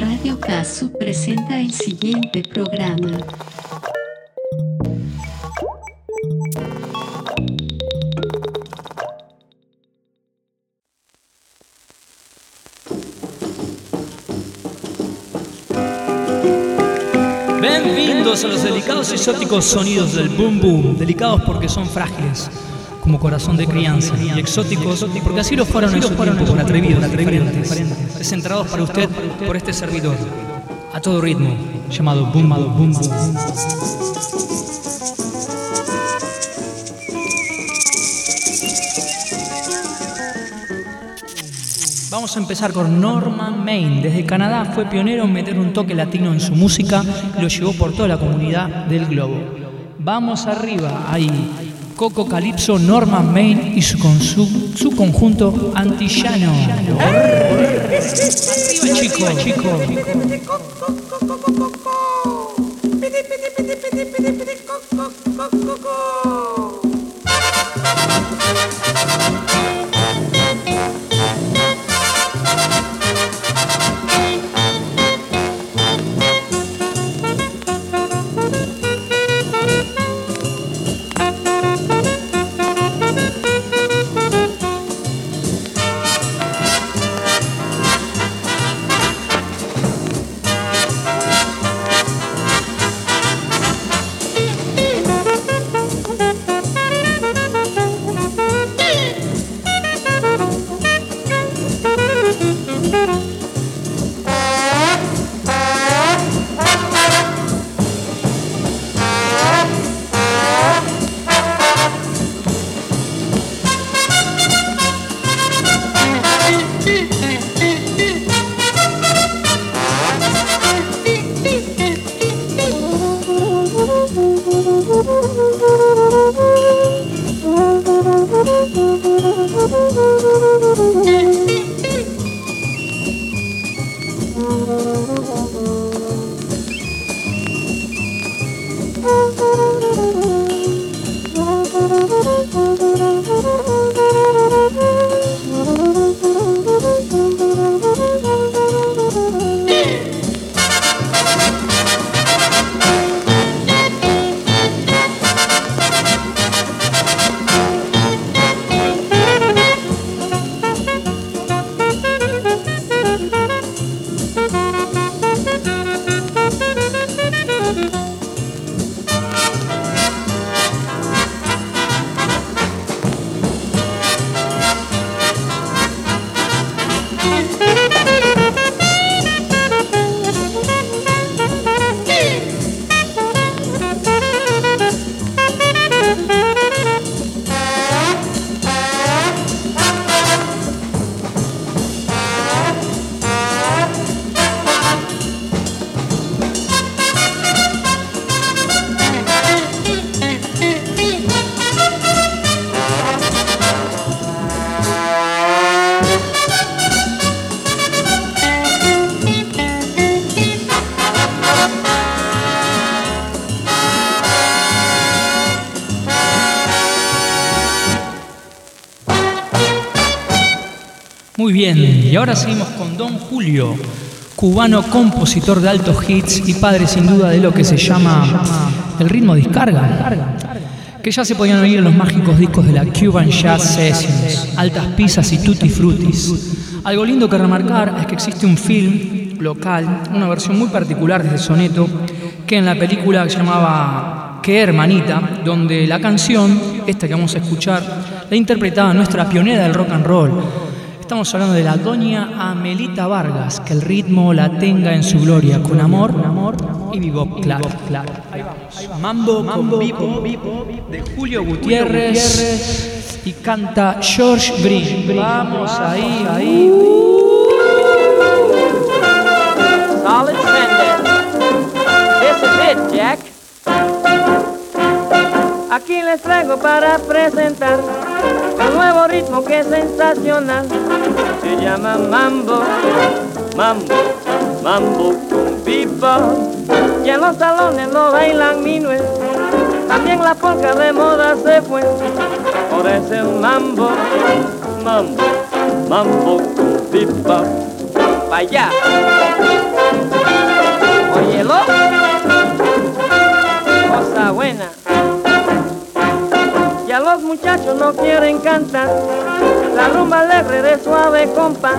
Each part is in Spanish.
Radio Casu presenta el siguiente programa. Bienvenidos a los delicados y exóticos sonidos del boom boom. Delicados porque son frágiles, como corazón de crianza, y exóticos porque así lo fueron en su tiempo por atrevidos, diferentes, presentados para usted por este servidor, a todo ritmo, llamado boom boom. Vamos a empezar con Norman Main. Desde Canadá fue pionero en meter un toque latino en su música y lo llevó por toda la comunidad del globo. Vamos arriba, ahí. Coco Calypso, Norman Main y su, con su, su conjunto antillano. Arriba, chico, chico. Y ahora seguimos con Don Julio, cubano compositor de altos hits y padre sin duda de lo que se llama el ritmo descarga, que ya se podían oír en los mágicos discos de la Cuban Jazz Sessions, altas pizzas y tutti frutis. Algo lindo que remarcar es que existe un film local, una versión muy particular de ese soneto, que en la película llamaba Qué hermanita, donde la canción, esta que vamos a escuchar, la interpretaba nuestra pionera del rock and roll, Estamos hablando de la doña Amelita Vargas, que el ritmo la tenga en su gloria, con amor, amor y bebop, claro, claro. Ahí vamos. Mambo, Mambo con bebop de Julio Gutiérrez y canta George Green. Vamos ahí, ahí. Solid. This is it, Jack. Aquí les traigo para presentar nuevo ritmo que es sensacional. Se llama mambo, mambo, mambo con pipa. Y en los salones lo bailan minuet. También la polka de moda se fue. Por ese mambo, mambo, mambo con pipa. para allá. Óyelo, cosa buena. Los muchachos no quieren cantar la rumba alegre de suave compás.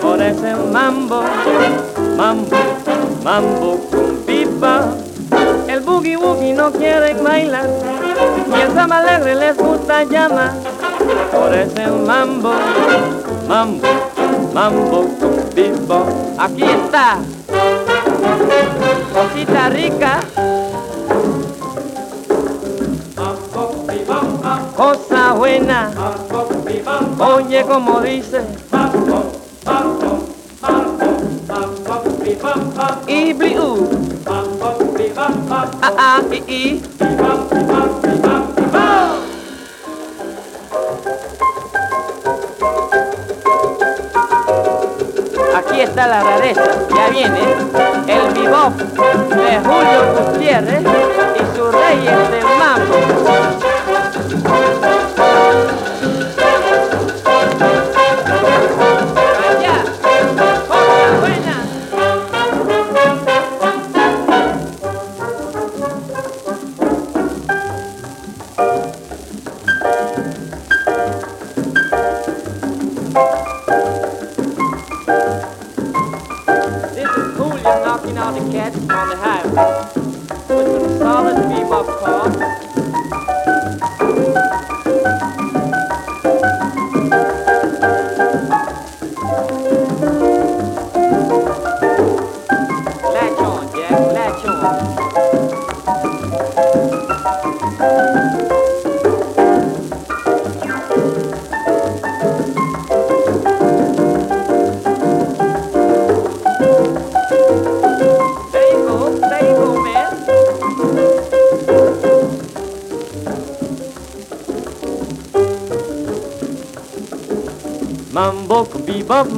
Por ese mambo, mambo, mambo con pipa. El boogie woogie no quieren bailar y el samba alegre les gusta llamar. Por ese mambo, mambo, mambo con pipa. Aquí está, cosita rica. Cosa buena, oye como dice. Y bliu, ah ah i i. Aquí está la rareza, ya viene el bebop de Julio Gutiérrez y sus reyes del mambo.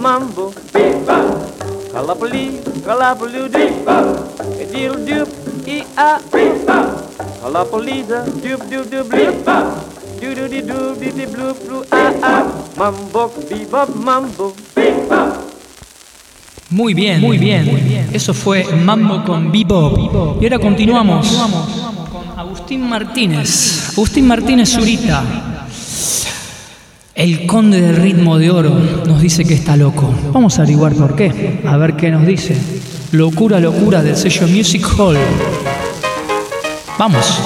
Mambo, bebop. Kalapali, kalapaloo, bebop. A diddle doop, e a bebop. Kalapalida, doop doop doop, bebop. Doo doo dee doo dee dee blue blue ah ah. Mambo, bebop, mambo, bebop. Muy bien, muy bien. Eso fue Mambo con Bebop. Y ahora continuamos con Agustín Martínez. Agustín Martínez Zurita. El conde del ritmo de oro nos dice que está loco. Vamos a averiguar por qué. A ver qué nos dice. Locura, locura del sello Music Hall. Vamos.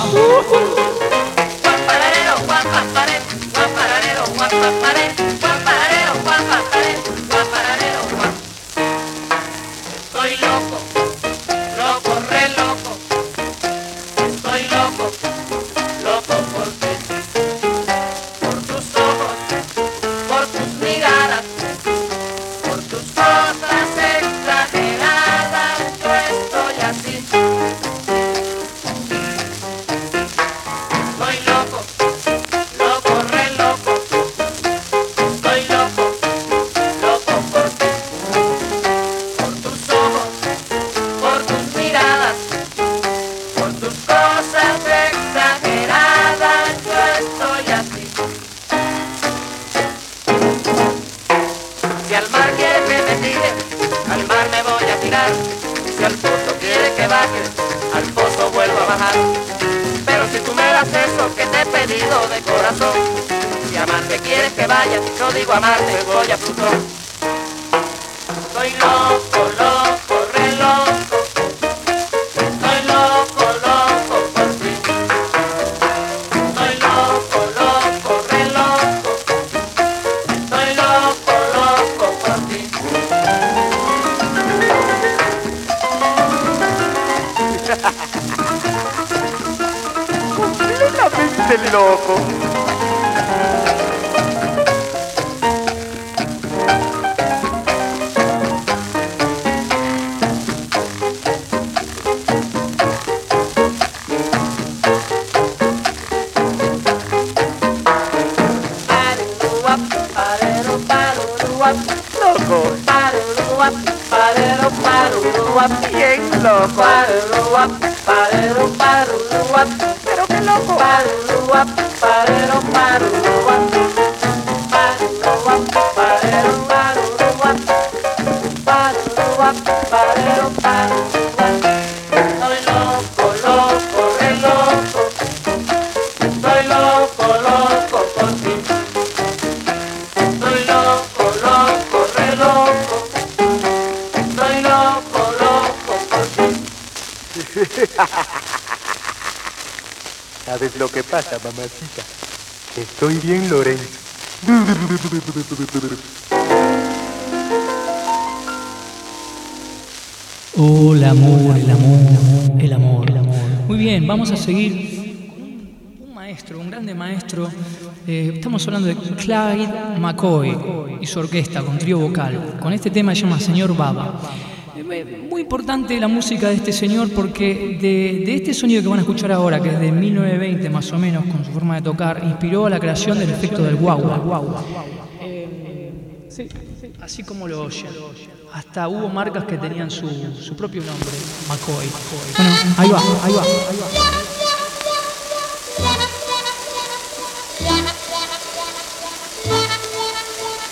Paruruap. Bien loco. Paruruap, parero, paruruap. Pero qué loco. Paruruap, parero, paruruap. Paruruap, ¿Sabes lo que pasa, mamacita? Estoy bien, Lorenzo. Oh, el amor, el amor, el amor, el amor. Muy bien, vamos a seguir con un maestro, un grande maestro. Eh, estamos hablando de Clyde McCoy y su orquesta con trío vocal. Con este tema se llama Señor Baba. Importante la música de este señor porque de, de este sonido que van a escuchar ahora, que es de 1920 más o menos, con su forma de tocar, inspiró a la creación del efecto del guagua. Eh, sí, así como lo oyen. Hasta hubo marcas que tenían su, su propio nombre, McCoy. Bueno, ahí va, ahí va, ahí va.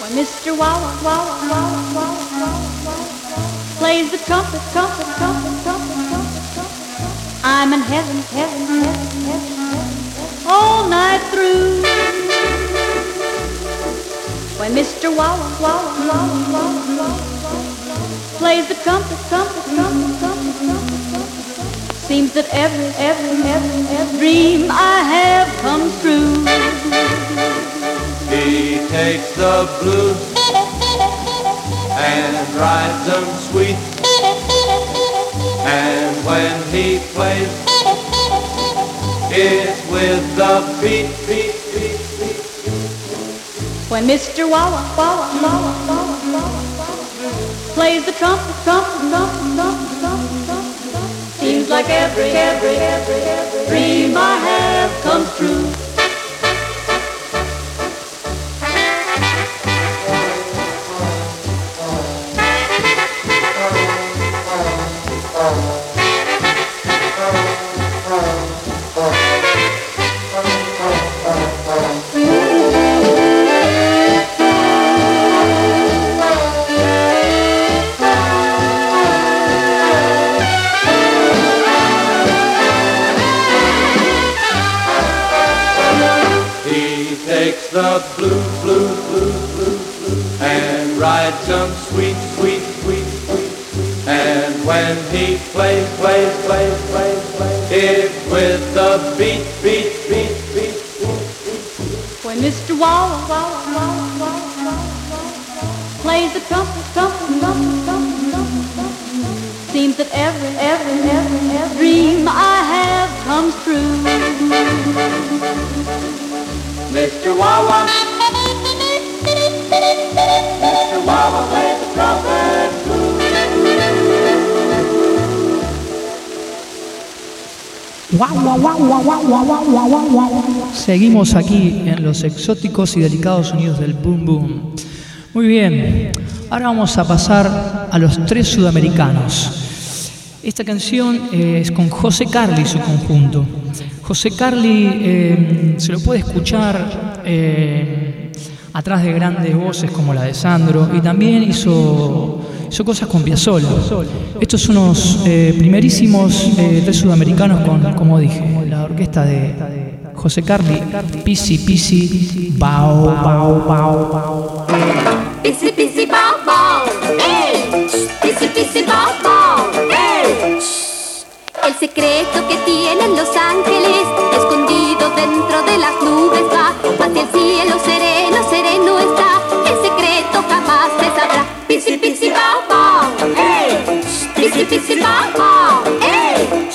When Mr. Wawa, Wawa, Wawa, Wawa, Wawa, plays the trumpet, trumpet, trumpet, trumpet, trumpet, trumpet, I'm in heaven, heaven, heaven, heaven, heaven, all night through. When Mr. Wawa, Wawa, Wawa, Wawa, Wawa, plays the trumpet, trumpet, trumpet, trumpet, trumpet, trumpet, seems that every, every, every, every dream I have comes true. He takes the blues and rides them sweet. And when he plays, it's with the beat, beat, beat, beat. When Mr. Wawa, Wawa, Wawa, Wawa, Wawa, Wawa plays the trumpet, trumpet, trumpet, trumpet, trumpet, trumpet, seems like every, every, every, every dream I have comes true. Seems that every, every, every, every dream I have comes true. Mr. Wawa. Mr. Wawa plays the trumpet. Seguimos aquí en los exóticos y delicados sonidos del boom boom. Muy bien, ahora vamos a pasar a los tres sudamericanos. Esta canción eh, es con José Carli y su conjunto. José Carli eh, se lo puede escuchar eh, atrás de grandes voces como la de Sandro y también hizo, cosas con Piazzolla. Estos son eh, primerísimos tres sudamericanos con, como dije, la orquesta de José Carli, Pisi Pisi, Bao, Bao, Bao, Bao. Pisi pisi ey. Pisi pisi bow bow, ey. El secreto que tienen los ángeles, escondido dentro de las nubes, va hacia el cielo sereno, sereno está. El secreto jamás se sabrá. Pisi pisi bow bow, ey. Pisi pisi bow bow, ey.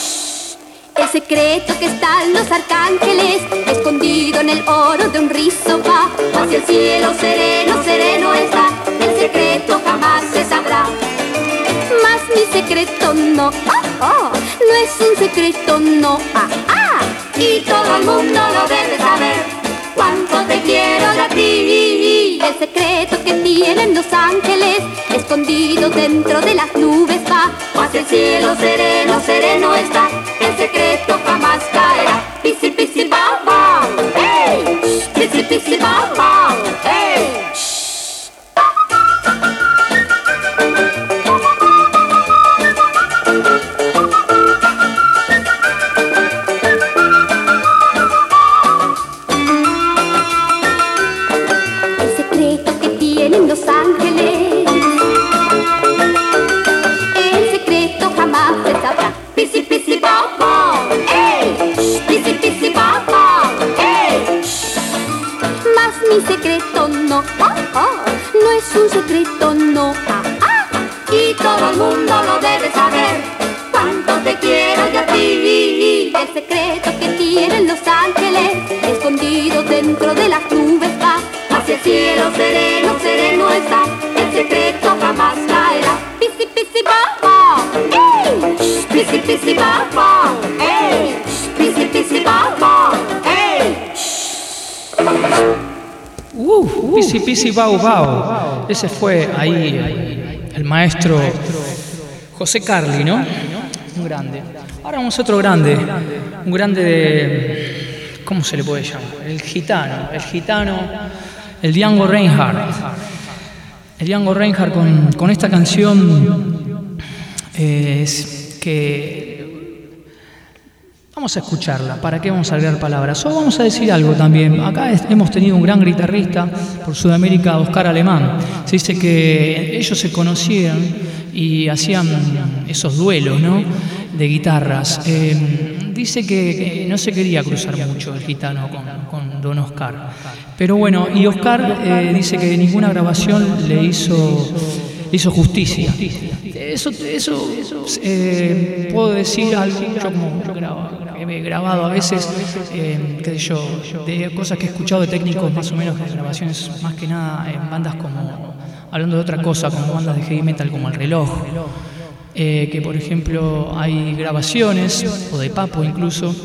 El secreto que están los arcángeles, escondido en el oro de un rizo va, hacia el cielo sereno, sereno está, el secreto jamás secreto no, oh, oh, no es un secreto no, ah, ah, y todo el mundo lo debe saber, cuánto te quiero de ti. El secreto que tienen los ángeles, escondido dentro de las nubes va, hacia el cielo sereno, sereno está, el secreto jamás caerá. Pisi pisi bow bow, hey, pisi pisi bow sereno, sereno está, el secreto jamás caerá. Pisi, pisi, ba, ba, ey, pisi, pisi, ba, ba, ey, pisi, pisi, ba, ba, ey, Uh, Pisi Pisi Bau Bau. Ese fue ahí el maestro José Carli, ¿no? Un grande. Ahora vamos a otro grande. Un grande de. ¿Cómo se le puede llamar? El gitano. El gitano. El Django Reinhardt. El Django Reinhardt con, con esta canción eh, es que Vamos a escucharla, ¿para qué vamos a agregar palabras? O vamos a decir algo también. Acá hemos tenido un gran guitarrista por Sudamérica, Oscar Alemán. Se dice que ellos se conocían y hacían esos duelos ¿no? De guitarras. Eh, dice que, no se quería cruzar mucho el gitano con, con don Oscar. Pero bueno, y Oscar eh, dice que ninguna grabación le hizo, le hizo justicia. Eso, eso eh, puedo decir algo, yo como he grabado a veces, eh, qué sé de cosas que he escuchado de técnicos más o menos de grabaciones, más que nada en bandas como, hablando de otra cosa, como bandas de heavy metal como El Reloj, eh, que por ejemplo hay grabaciones, o de Papo incluso,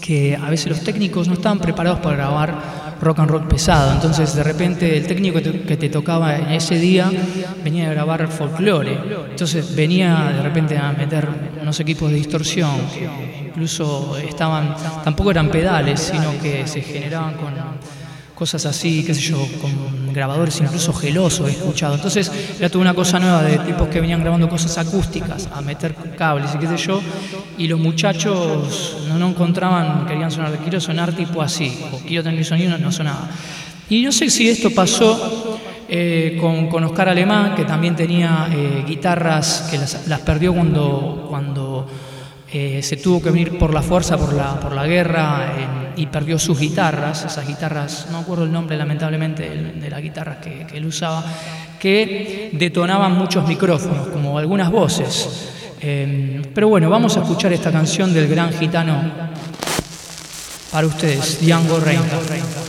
que a veces los técnicos no estaban preparados para grabar rock and roll pesado. Entonces, de repente, el técnico que te, que te tocaba ese día venía a grabar folclore. Entonces, venía de repente a meter unos equipos de distorsión que incluso estaban, tampoco eran pedales, sino que se generaban con cosas así, qué sé yo, con grabadores incluso gelosos he escuchado. Entonces era toda una cosa nueva de tipos que venían grabando cosas acústicas, a meter cables y qué sé yo, y los muchachos no, encontraban, querían sonar, quiero sonar tipo así, o quiero tener sonido, no, no sonaba. Y no sé si esto pasó eh, con, con Oscar Alemán, que también tenía eh, guitarras que las, las perdió cuando, cuando eh, se tuvo que venir por la fuerza, por la, por la guerra, eh, y perdió sus guitarras, esas guitarras, no acuerdo el nombre lamentablemente de, las guitarras que, él usaba, que detonaban muchos micrófonos, como algunas voces. Eh, pero bueno, vamos a escuchar esta canción del gran gitano para ustedes, Django Reinhardt.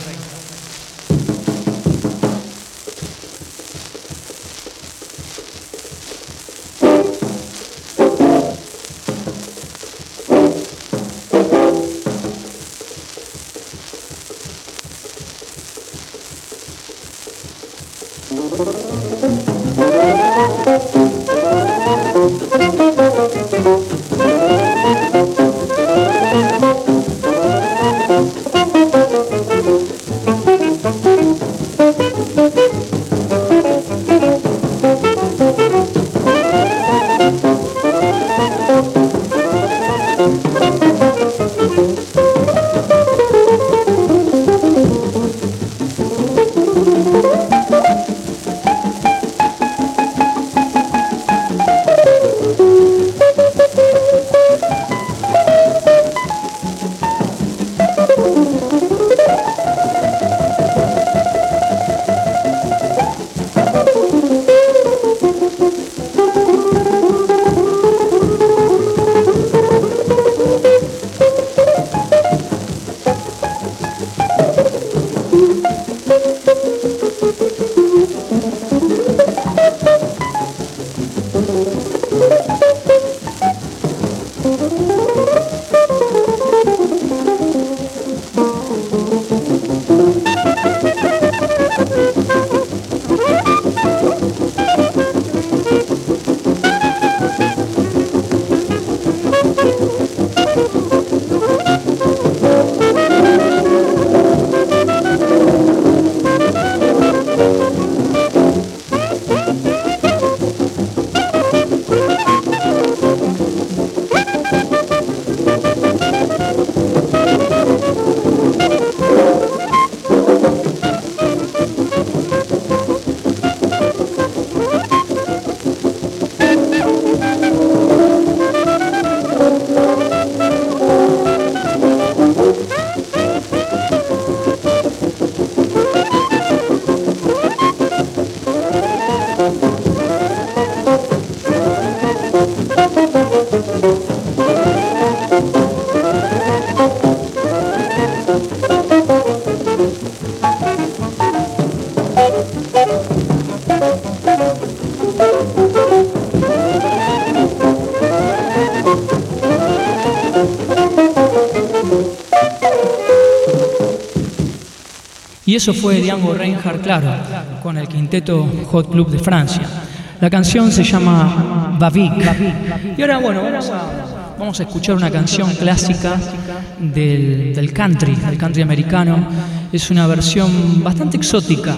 Y eso fue Django Reinhardt, claro, con el quinteto Hot Club de Francia. La canción se llama Bavic. Y ahora, bueno, vamos a, escuchar una canción clásica del, del country, del country americano. Es una versión bastante exótica,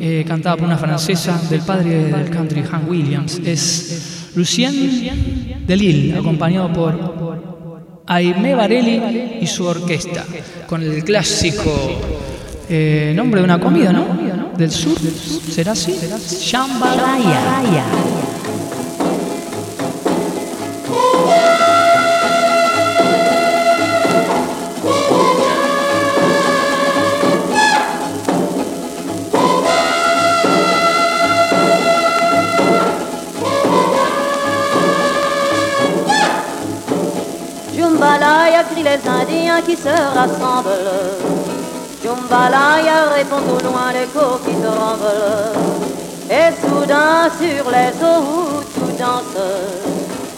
eh, cantada por una francesa del padre del country, Han Williams. Es Lucien Delille, acompañado por Aimé Varelli y su orquesta, con el clásico eh, nombre de una comida, ¿no? Del sur, ¿será así? Jambalaya. Jambalaya crient les Indiens qui se rassemblent. Jambalaya répond au loin l'écho qui se renvole. Et soudain sur les eaux tout danse,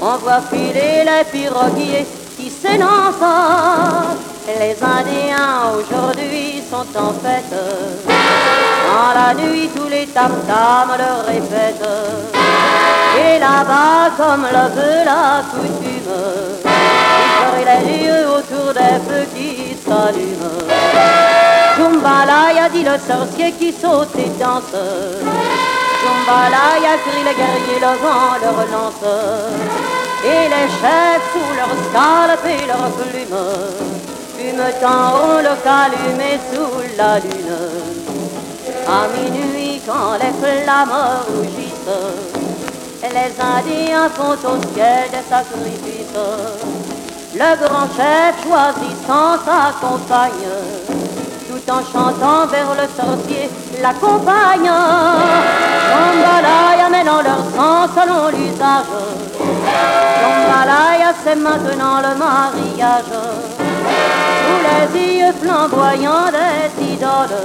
on voit filer les piroguiers qui s'élancent. Les Indiens aujourd'hui sont en fête. Dans la nuit, tous les tam-tams le répètent. Et là-bas, comme le veut la coutume, ils les yeux autour des feux qui s'allument. Jambalaya dit le sorcier qui saute et danse. Jambalaya crie les guerriers, le vent le relance. Et les chefs sous leur scalpe et leurs plumes fument en le calumet sous la lune. À minuit, quand les flammes rougissent, les Indiens font au ciel des sacrifices. Le grand chef choisissant sa compagne, en chantant vers le sorcier la compagne. Jambalaya mêlant leur sang selon l'usage. Jambalaya c'est maintenant le mariage. Sous les yeux flamboyants des idoles,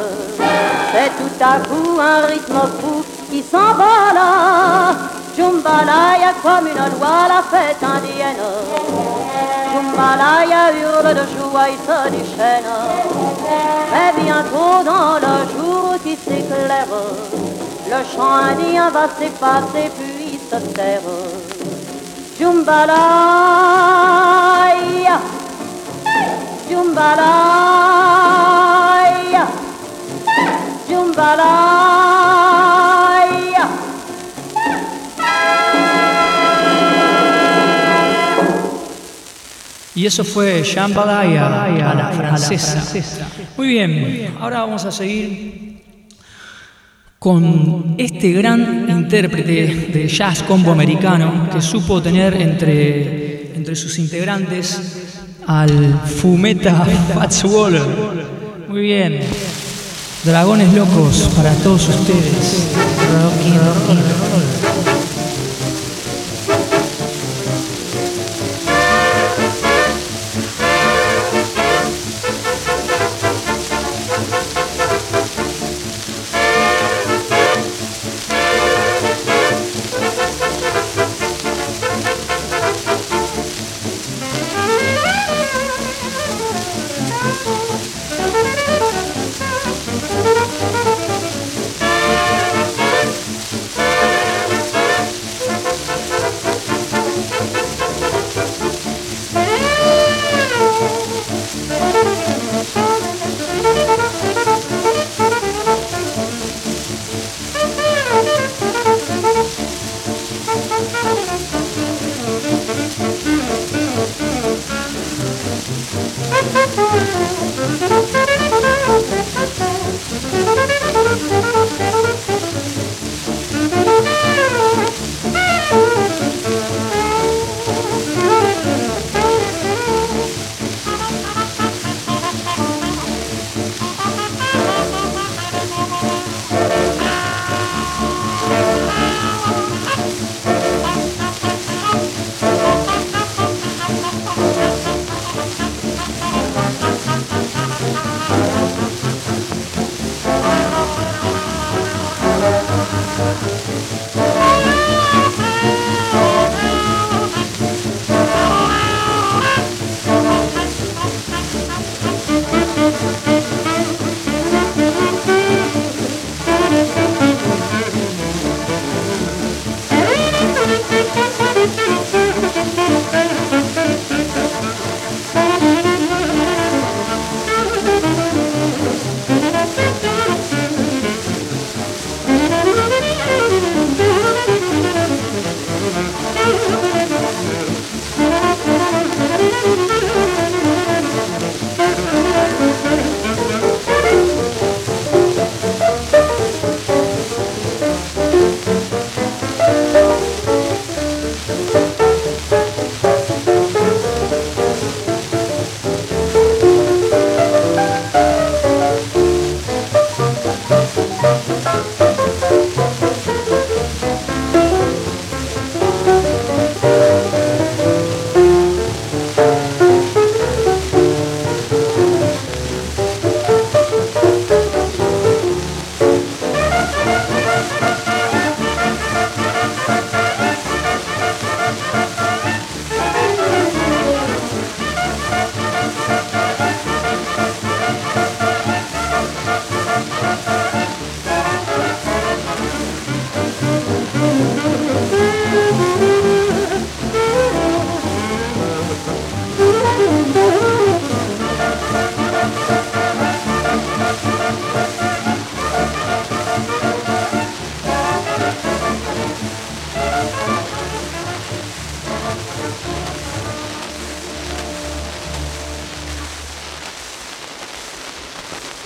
c'est tout à coup un rythme fou qui s'envole. Jambalaya comme une loi la fête indienne. Jambalaya hurle de joie et se déchaîne. Mais bientôt dans le jour qui s'éclaire, le chant indien va s'effacer puis se taire. Jambalaya, Jambalaya, Jambalaya. Y eso fue Jambalaya a la francesa. Muy bien, ahora vamos a seguir con este gran intérprete de jazz combo americano que supo tener entre, entre sus integrantes al fumeta Fats Waller. Muy bien. Dragones locos para todos ustedes.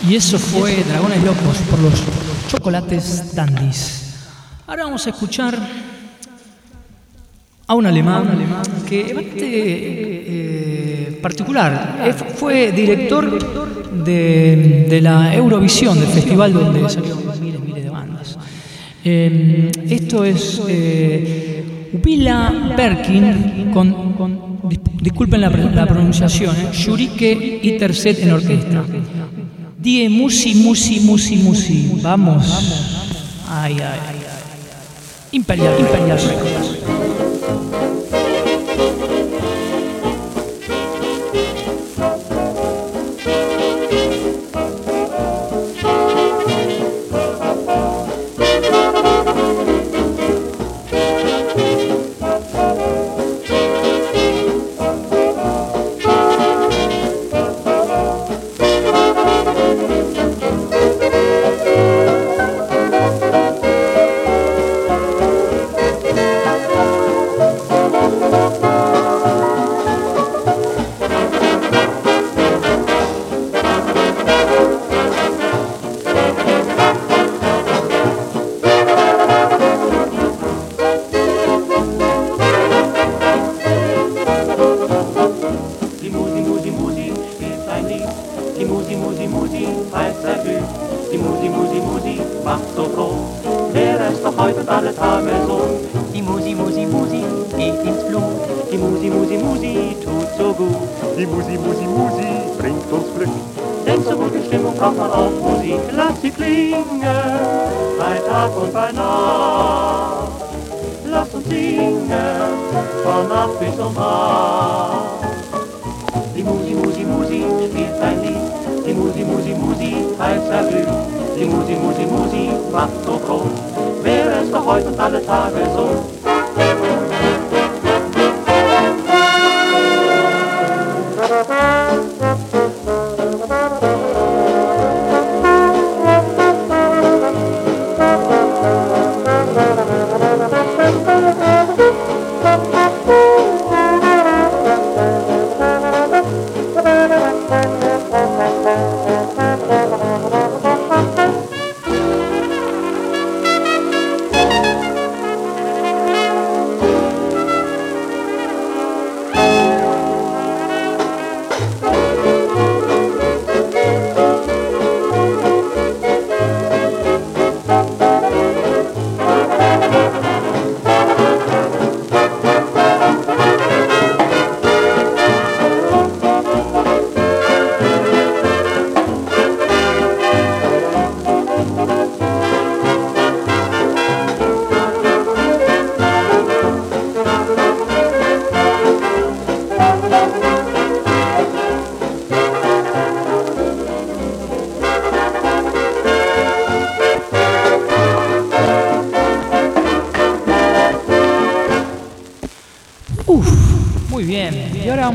Y eso fue Dragones Locos por los chocolates dandies. Ahora vamos a escuchar a un alemán que es bastante eh, particular. Eh, Fue director de, de la Eurovisión, del festival donde salieron miles, miles de bandas. Eh, esto es eh, Upila Perkin con, con- dis- disculpen la, la pronunciación, eh, Yurike y Tercet en orquesta. Die Musi, Musi, Musi, Musi. Vamos. Ay, ay, ay. ay. Imperial, Imperial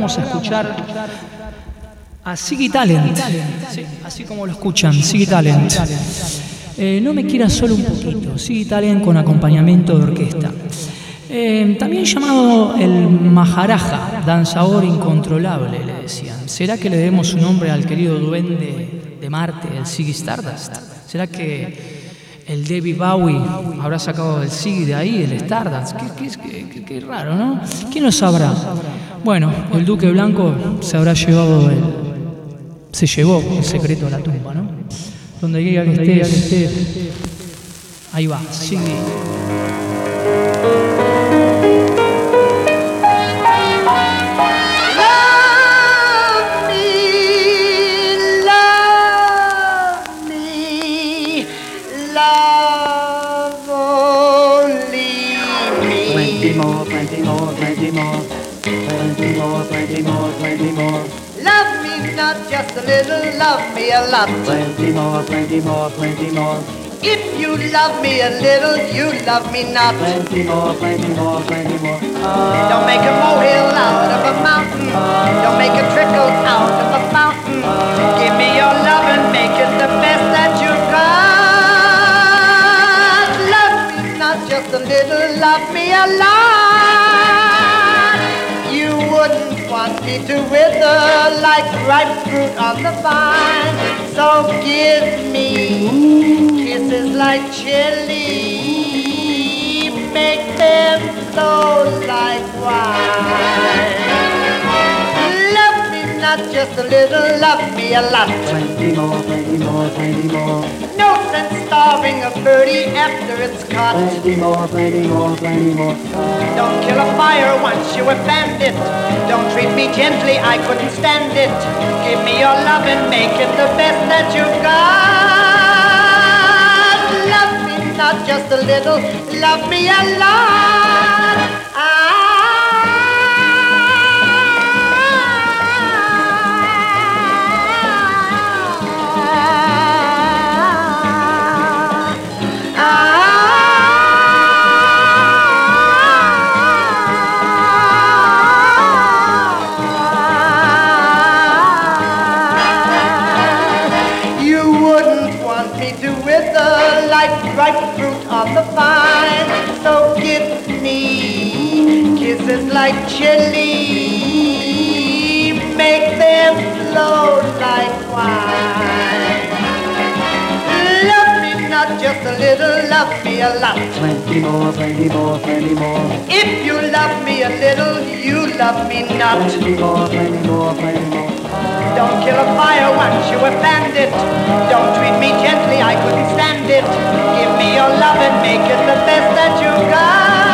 vamos a escuchar a Siggy Talent. Sí, así como lo escuchan, Siggy Talent. Eh, no me quieras solo un poquito, Siggy Talent con acompañamiento de orquesta. Eh, también llamado el Maharaja, danzador incontrolable, le decían. ¿Será que le debemos su nombre al querido duende de Marte, el Siggy Stardust? ¿Será que el David Bowie habrá sacado el Siggy de ahí, el Stardust? Qué raro, ¿no? ¿Quién lo sabrá? Bueno, el Duque Blanco se habrá llevado el, se llevó el secreto a la tumba, ¿no? Donde quiera que estés, ahí va, Siggy. Just a little, love me a lot. Plenty more, plenty more, plenty more. If you love me a little, you love me not. Plenty more, plenty more, plenty more. Don't make a molehill out of a mountain. Don't make a trickle out of a fountain. Give me your love and make it the best that you've got. Love me not just a little, love me a lot. Me to wither like ripe fruit on the vine. So give me kisses like chili. Make them flow like wine. Love me not just a little, love me a lot. Plenty more, plenty more, plenty more. Sense starving a birdie after it's caught. Plenty more, plenty more, plenty more. Don't kill a fire once you have fanned it. Don't treat me gently, I couldn't stand it. Give me your love and make it the best that you've got. Love me not just a little, love me a lot. Like chili. Make them flow like wine. Love me not just a little, love me a lot. Plenty more, plenty more, plenty more. If you love me a little, you love me not. Plenty more, plenty more, plenty more. Don't kill a fire once you fanned it. Don't treat me gently, I couldn't stand it. Give me your love and make it the best that you got.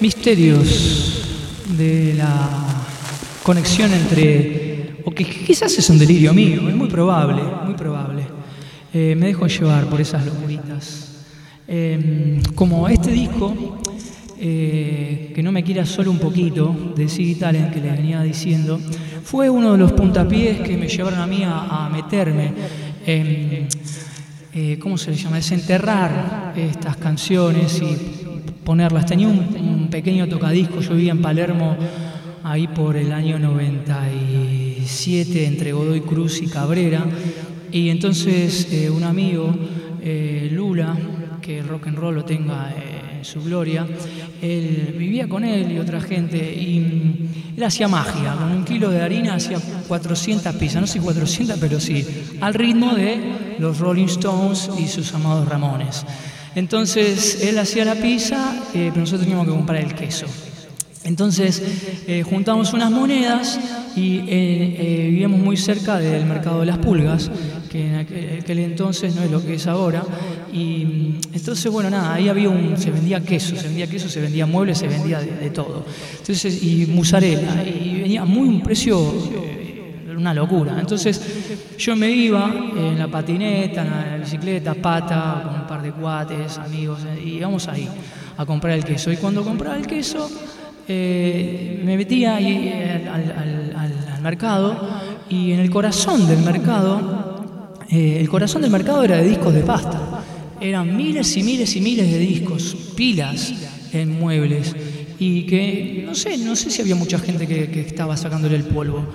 Misterios de la conexión entre, o que quizás es un delirio mío, es muy probable, muy probable. Eh, me dejo llevar por esas locuritas. Eh, como este disco, eh, que no me quiera solo un poquito, de Siggy Talent que les venía diciendo, fue uno de los puntapiés que me llevaron a mí a, a meterme en, eh, ¿cómo se le llama? Desenterrar estas canciones y ponerlas. Tenía un, pequeño tocadisco, yo vivía en Palermo ahí por el año 97 entre Godoy Cruz y Cabrera. Y entonces eh, un amigo, eh, Lula, que el rock and roll lo tenga eh, en su gloria, él vivía con él y otra gente y mm, él hacía magia, con un kilo de harina hacía 400 pizzas, no sé 400, pero sí, al ritmo de los Rolling Stones y sus amados Ramones. Entonces él hacía la pizza, eh, pero nosotros teníamos que comprar el queso. Entonces eh, juntamos unas monedas y eh, vivíamos muy cerca del mercado de las pulgas, que en aquel, entonces no es lo que es ahora. Y mm, entonces, bueno, nada, ahí había un, se vendía queso, se vendía queso, se vendía muebles, se vendía de, todo. Entonces, y mozzarella, y venía muy un precio, una locura. Entonces, yo me iba en la patineta, en la bicicleta, pata, con un par de cuates, amigos, eh, y íbamos ahí a comprar el queso. Y cuando compraba el queso, eh, me metía ahí, eh, al, al- al- mercado y en el corazón del mercado, eh, el corazón del mercado era de discos de pasta. Eran miles y miles y miles de discos, pilas en muebles. Y que no sé, no sé si había mucha gente que, que estaba sacándole el polvo.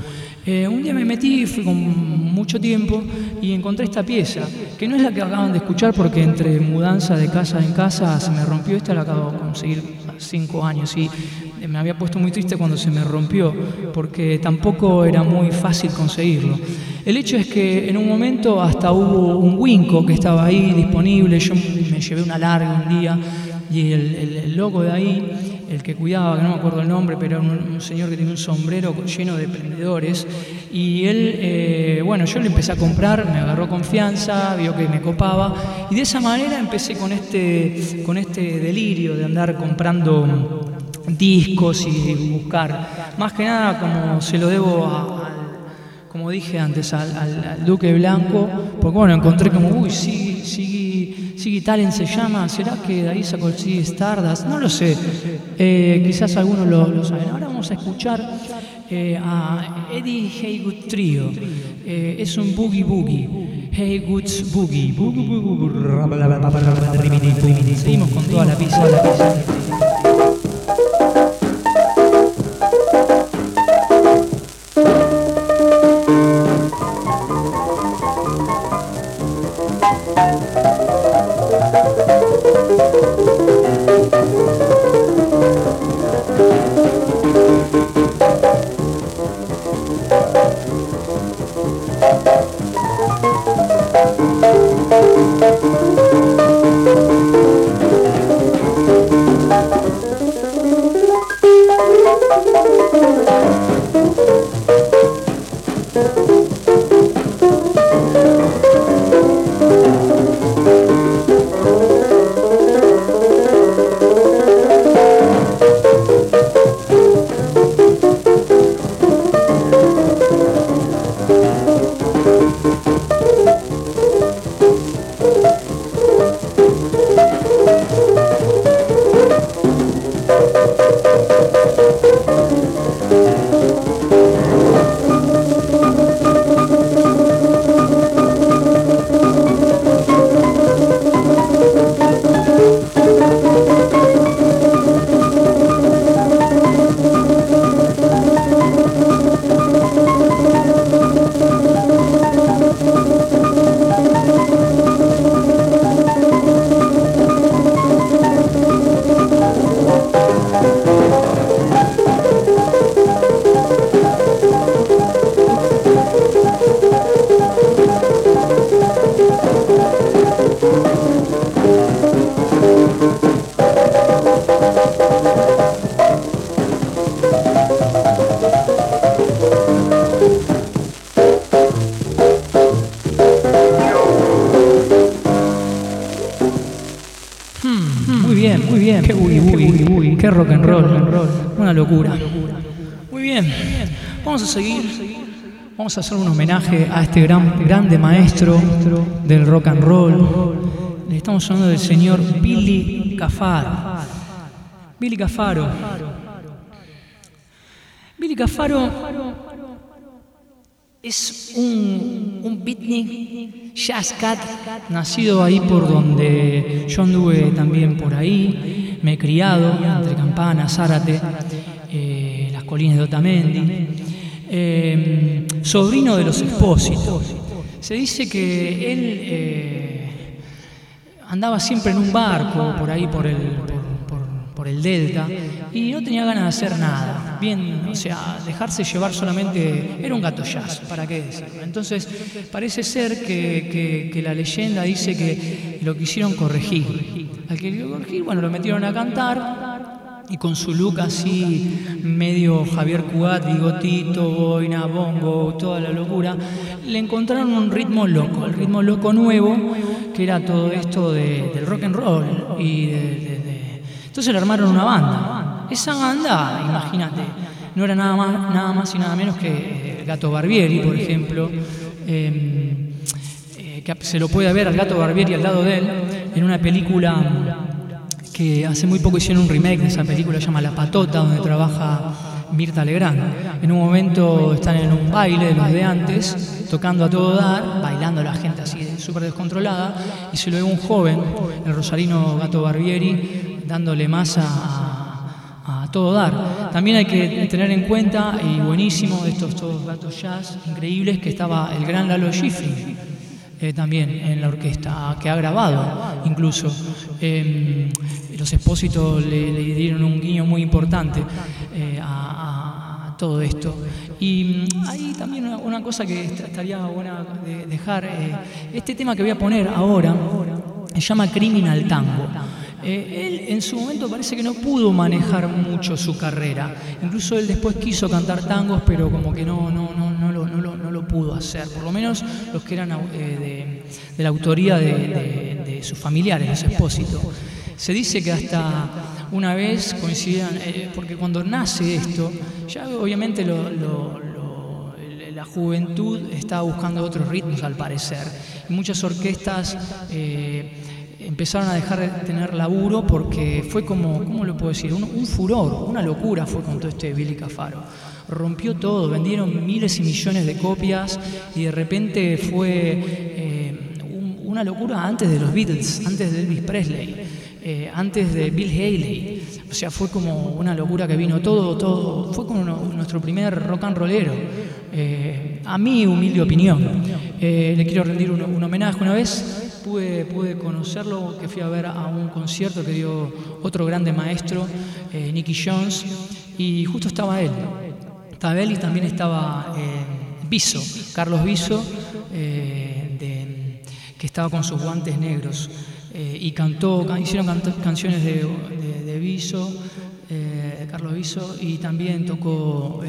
Eh, un día me metí, fui con mucho tiempo y encontré esta pieza, que no es la que acaban de escuchar porque entre mudanza de casa en casa se me rompió. Esta la acabo de conseguir cinco años y eh, me había puesto muy triste cuando se me rompió porque tampoco era muy fácil conseguirlo. El hecho es que en un momento hasta hubo un Winco que estaba ahí disponible, yo me llevé una larga un día y el, el- el loco de ahí, el que cuidaba, que no me acuerdo el nombre, pero era un, señor que tenía un sombrero lleno de prendedores y él, eh, bueno, yo le empecé a comprar, me agarró confianza, vio que me copaba y de esa manera empecé con este, con este delirio de andar comprando discos y buscar. Más que nada, como se lo debo a- como dije antes, al, al- al Duque Blanco, porque bueno, encontré como, uy, Siggy, Siggy, Siggy Talent se llama, ¿será que de ahí sacó el Siggy Stardust? No lo sé, Eh, quizás algunos lo, lo saben. Ahora vamos a escuchar eh, a Eddie Haygood Trio, Eh, es un boogie boogie, boogie, boogie. Seguimos con toda la pizza, la pizza. Seguir. Vamos a hacer un homenaje a este gran, grande maestro del rock and roll. Le estamos hablando del señor Billy Cafaro. Billy Cafaro. Billy Cafaro es un, un beatnik, jazz cat, nacido ahí por donde yo anduve también por ahí, me he criado entre Campana, Zárate, eh, las colinas de Otamendi, eh, sobrino de los expósitos. Se dice que él eh, andaba siempre en un barco por ahí por el, por, el delta y no tenía ganas de hacer nada. Bien, o sea, dejarse llevar solamente era un gato jazz, ¿para qué decirlo? Entonces, parece ser que, que- la leyenda dice que lo quisieron corregir. Al que corregir, bueno, lo metieron a cantar y con su look así medio Javier Cugat, bigotito, boina, bongo, toda la locura, le encontraron un ritmo loco, el ritmo loco nuevo, que era todo esto de- del rock and roll. Y Entonces le armaron una banda. Esa banda, imagínate, no era nada más, nada más y nada menos que eh, Gato Barbieri, por ejemplo. eh, eh, que se lo puede ver al Gato Barbieri al lado de él en una película que hace muy poco hicieron un remake de esa película, se llama La Patota, donde trabaja Mirta Legrand. En un momento están en un baile de los de antes, tocando a todo dar, bailando la gente así súper descontrolada, y se lo ve un joven, el rosarino Gato Barbieri, dándole masa a, a todo dar. También hay que tener en cuenta, y buenísimo, de estos todos gatos jazz increíbles, que estaba el gran Lalo Schifrin, eh, también en la orquesta, que ha grabado incluso. Eh, los expósitos le, dieron un guiño muy importante eh, a, todo esto. Y mm, hay también una, una cosa que est- estaría buena de dejar. eh, este tema que voy a poner ahora se llama Criminal Tango. Eh, él en su momento parece que no pudo manejar mucho su carrera. Incluso él después quiso cantar tangos, pero como que no, no, no, no, lo, no, lo, no lo pudo hacer. Por lo menos los que eran eh, de, de la autoría de, de- de sus familiares, los expósitos. Se dice que hasta una vez coincidían, eh, porque cuando nace esto, ya obviamente la juventud estaba buscando otros ritmos al parecer. Muchas orquestas empezaron a dejar de tener laburo porque fue como, ¿cómo lo puedo decir? Un, furor, una locura fue con todo este Billy Cafaro. Rompió todo, vendieron miles y millones de copias y de repente fue eh, un- una locura antes de los Beatles, antes de Elvis Presley, eh, antes de Bill Haley. O sea, fue como una locura que vino todo, todo. Fue como nuestro primer rock and rollero. Eh, a mi humilde opinión. Le quiero rendir un, un homenaje. Una vez pude, conocerlo, que fui a ver a un concierto que dio otro grande maestro, eh, Nicky Jones, y justo estaba él. Estaba él y también estaba eh, Viso, Carlos Viso, eh, que estaba con sus guantes negros. y cantó, can- hicieron canciones de, de, de Carlos Viso, y también tocó.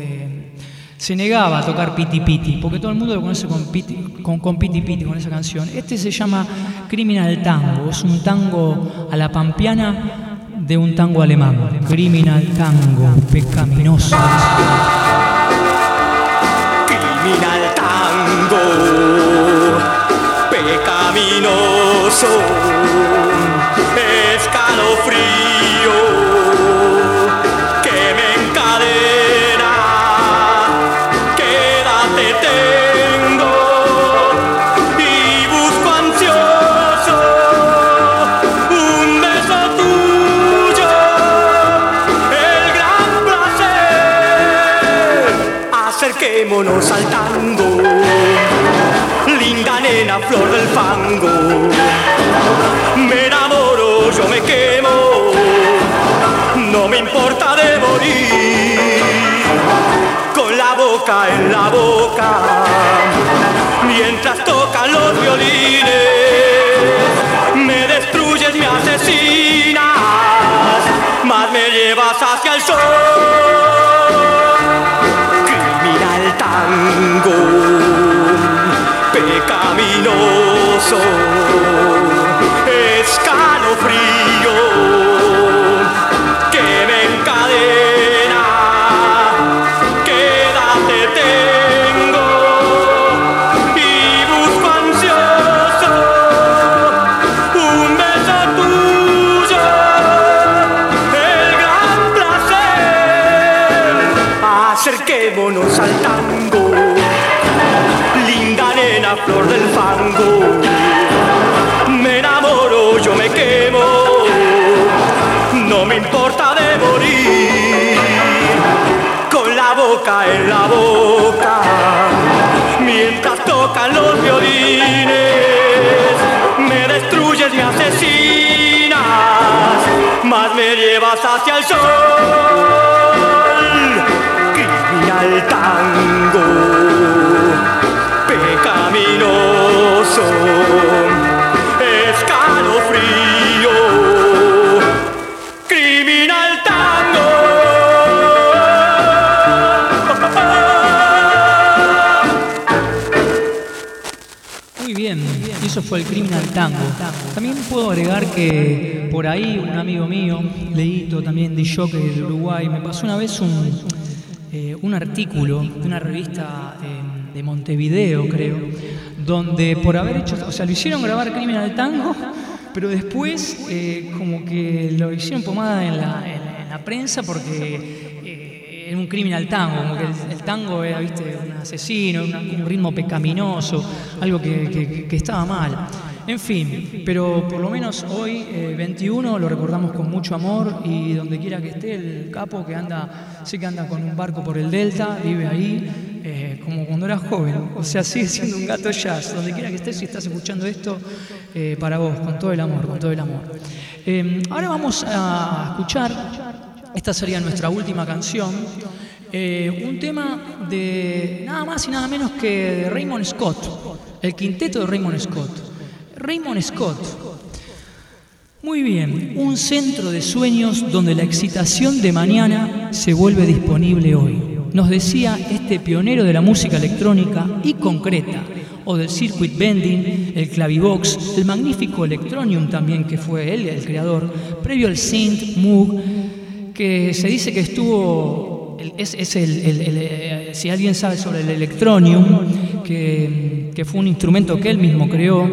Se negaba a tocar Piti Piti, porque todo el mundo lo conoce con Piti, con, Piti con esa canción. Este se llama Criminal Tango, es un tango a la pampeana de un tango alemán. Criminal Tango, pecaminoso. Criminal tango, pecaminoso, escalofrío acerquémonos al tango, linda nena, flor del fango. Me enamoro, yo me quemo, no me importa de morir. Con la boca en la boca, mientras tocan los violines, me destruyes, me asesinas, más me llevas hacia el sol tango, pecaminoso, escalofrío que me encadena, quédate tengo y busco ansioso un beso tuyo, el gran placer. Acerquémonos al flor del fango. Me enamoro, yo me quemo, no me importa de morir. Con la boca en la boca, mientras tocan los violines, me destruyes, me asesinas, más me llevas hacia el sol criminal tango, Muy corazón. eso fue el Criminal Tango. También puedo agregar que por ahí un amigo mío, Leito, también de Jockey del Uruguay, me pasó una vez un, eh, un artículo de una revista eh, de Montevideo, creo, donde por haber hecho, o sea, lo hicieron grabar Criminal Tango, pero después eh, como que lo hicieron pomada en la, en- en la prensa porque eh, era un criminal tango, como que el, tango era, viste, un asesino, un ritmo pecaminoso, algo que, estaba mal. En fin, pero por lo menos hoy, eh, 21, lo recordamos con mucho amor y donde quiera que esté, el capo que anda, sé que anda con un barco por el delta, vive ahí, eh, como cuando era joven, o sea, sigue siendo un gato jazz, donde quiera que estés, si estás escuchando esto, eh, para vos, con todo el amor, con todo el amor. Eh, ahora vamos a escuchar, esta sería nuestra última canción, eh, un tema de nada más y nada menos que Raymond Scott, el quinteto de Raymond Scott. Raymond Scott. Muy bien, un centro de sueños donde la excitación de mañana se vuelve disponible hoy. Nos decía este pionero de la música electrónica y concreta, o del circuit bending, el clavivox, el magnífico electronium también que fue él el creador, previo al synth, Moog, que se dice que estuvo, es, el, eh, si alguien sabe sobre el electronium, que fue un instrumento que él mismo creó,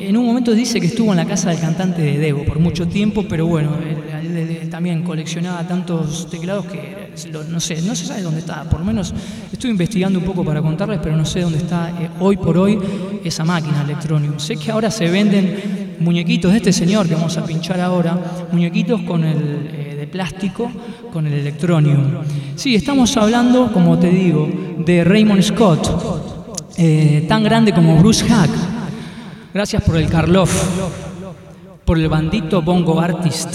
en un momento dice que estuvo en la casa del cantante de Devo por mucho tiempo, pero bueno, él, él- él también coleccionaba tantos teclados que lo- no sé, no se sabe dónde está, por lo menos estuve investigando un poco para contarles, pero no sé dónde está eh, hoy por hoy esa máquina Electronium. Sé que ahora se venden muñequitos de este señor que vamos a pinchar ahora, muñequitos con el eh, de plástico con el Electronium. Sí, estamos hablando, como te digo, de Raymond Scott, eh, tan grande como Bruce Hack. Gracias por el Karloff, por el bandito Bongo Artist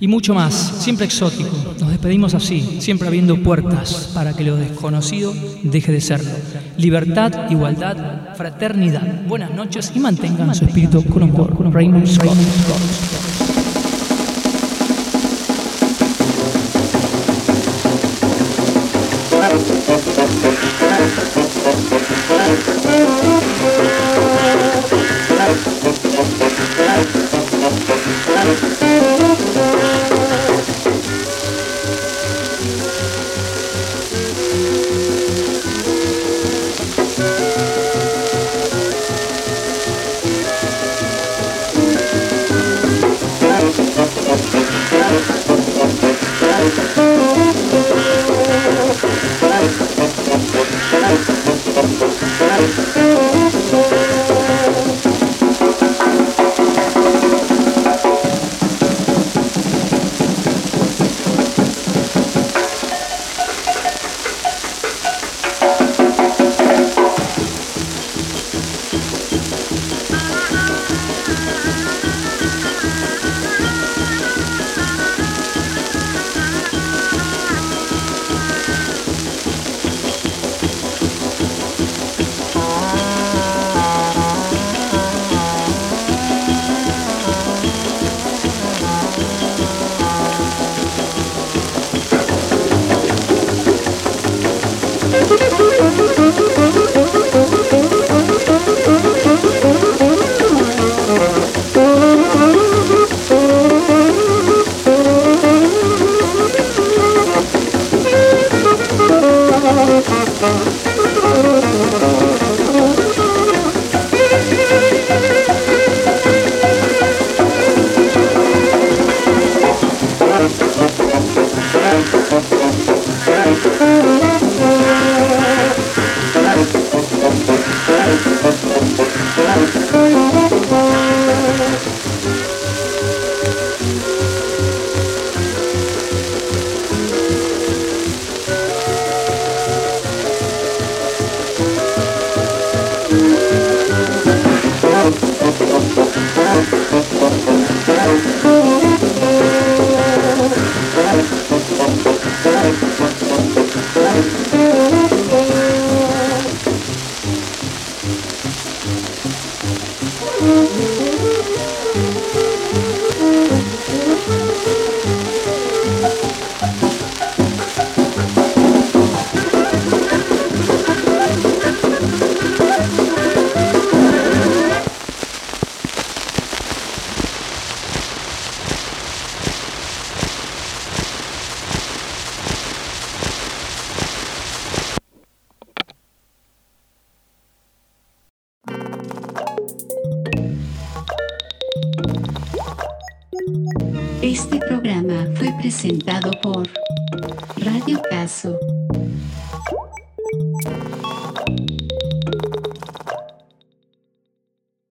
y mucho más, siempre exótico. Nos despedimos así, siempre abriendo puertas para que lo desconocido deje de serlo. Libertad, igualdad, fraternidad. Buenas noches y mantengan su espíritu con amor. Raymond Scott.